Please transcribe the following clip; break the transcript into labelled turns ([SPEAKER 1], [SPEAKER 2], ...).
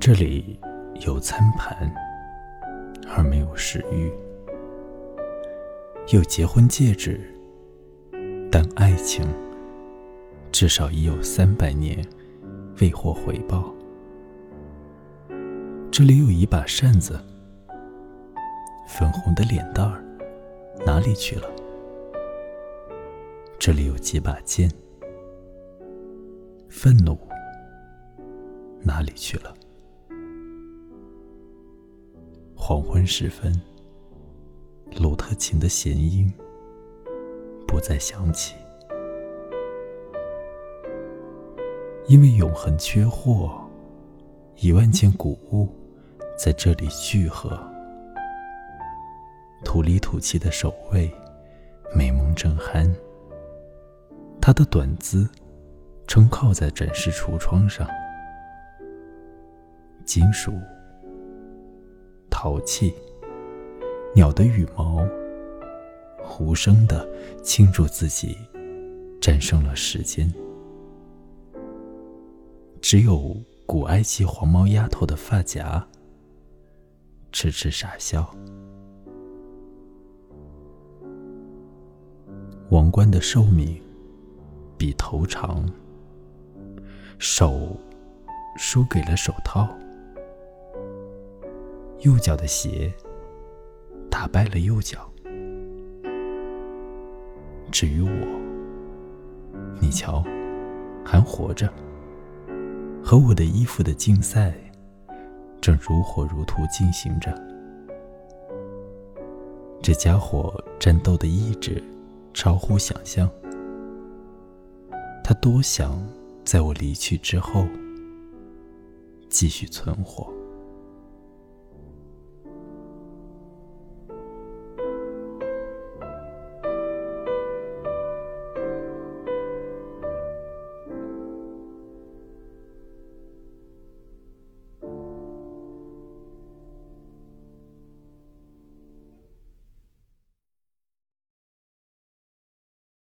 [SPEAKER 1] 这里有餐盘，而没有食欲；有结婚戒指，但爱情至少已有三百年未获回报。这里有一把扇子，粉红的脸蛋儿哪里去了？这里有几把剑，愤怒哪里去了？黄昏时分，鲁特琴的弦音不再响起，因为永恒缺货，一万件谷物在这里聚合。土里土气的守卫，美梦正酣。他的短姿撑靠在展示橱窗上，金属。淘气，鸟的羽毛，无声的庆祝自己战胜了时间。只有古埃及黄毛丫头的发夹，痴痴傻笑。王冠的寿命比头长，手输给了手套。右脚的鞋打败了右脚。至于我，你瞧，还活着，和我的衣服的竞赛正如火如荼进行着。这家伙战斗的意志超乎想象，他多想在我离去之后继续存活。